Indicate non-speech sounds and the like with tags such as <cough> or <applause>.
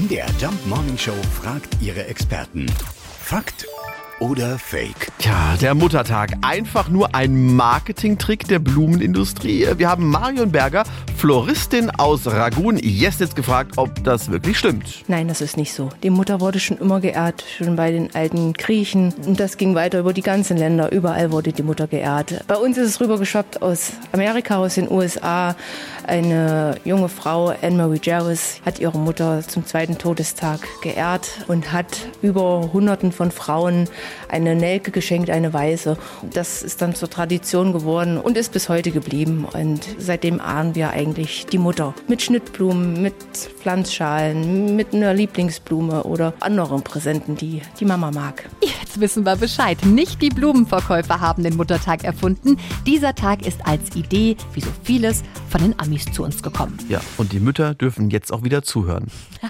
MDR Jump Morning Show fragt ihre Experten. Fakt oder Fake? Tja, der Muttertag. Einfach nur ein Marketingtrick der Blumenindustrie. Wir haben Marion Berger, Floristin aus Ragun, jetzt gefragt, ob das wirklich stimmt. Nein, das ist nicht so. Die Mutter wurde schon immer geehrt, schon bei den alten Griechen. Und das ging weiter über die ganzen Länder. Überall wurde die Mutter geehrt. Bei uns ist es rübergeschwappt aus Amerika, aus den USA. Eine junge Frau, Anne-Marie Jarvis, hat ihre Mutter zum zweiten Todestag geehrt und hat über Hunderten von Frauen eine Nelke geschenkt, eine weiße. Das ist dann zur Tradition geworden und ist bis heute geblieben. Und seitdem ahnen wir eigentlich die Mutter mit Schnittblumen, mit Pflanzschalen, mit einer Lieblingsblume oder anderen Präsenten, die die Mama mag. Jetzt wissen wir Bescheid. Nicht die Blumenverkäufer haben den Muttertag erfunden. Dieser Tag ist als Idee, wie so vieles, von den Amis zu uns gekommen. Ja, und die Mütter dürfen jetzt auch wieder zuhören. <laughs>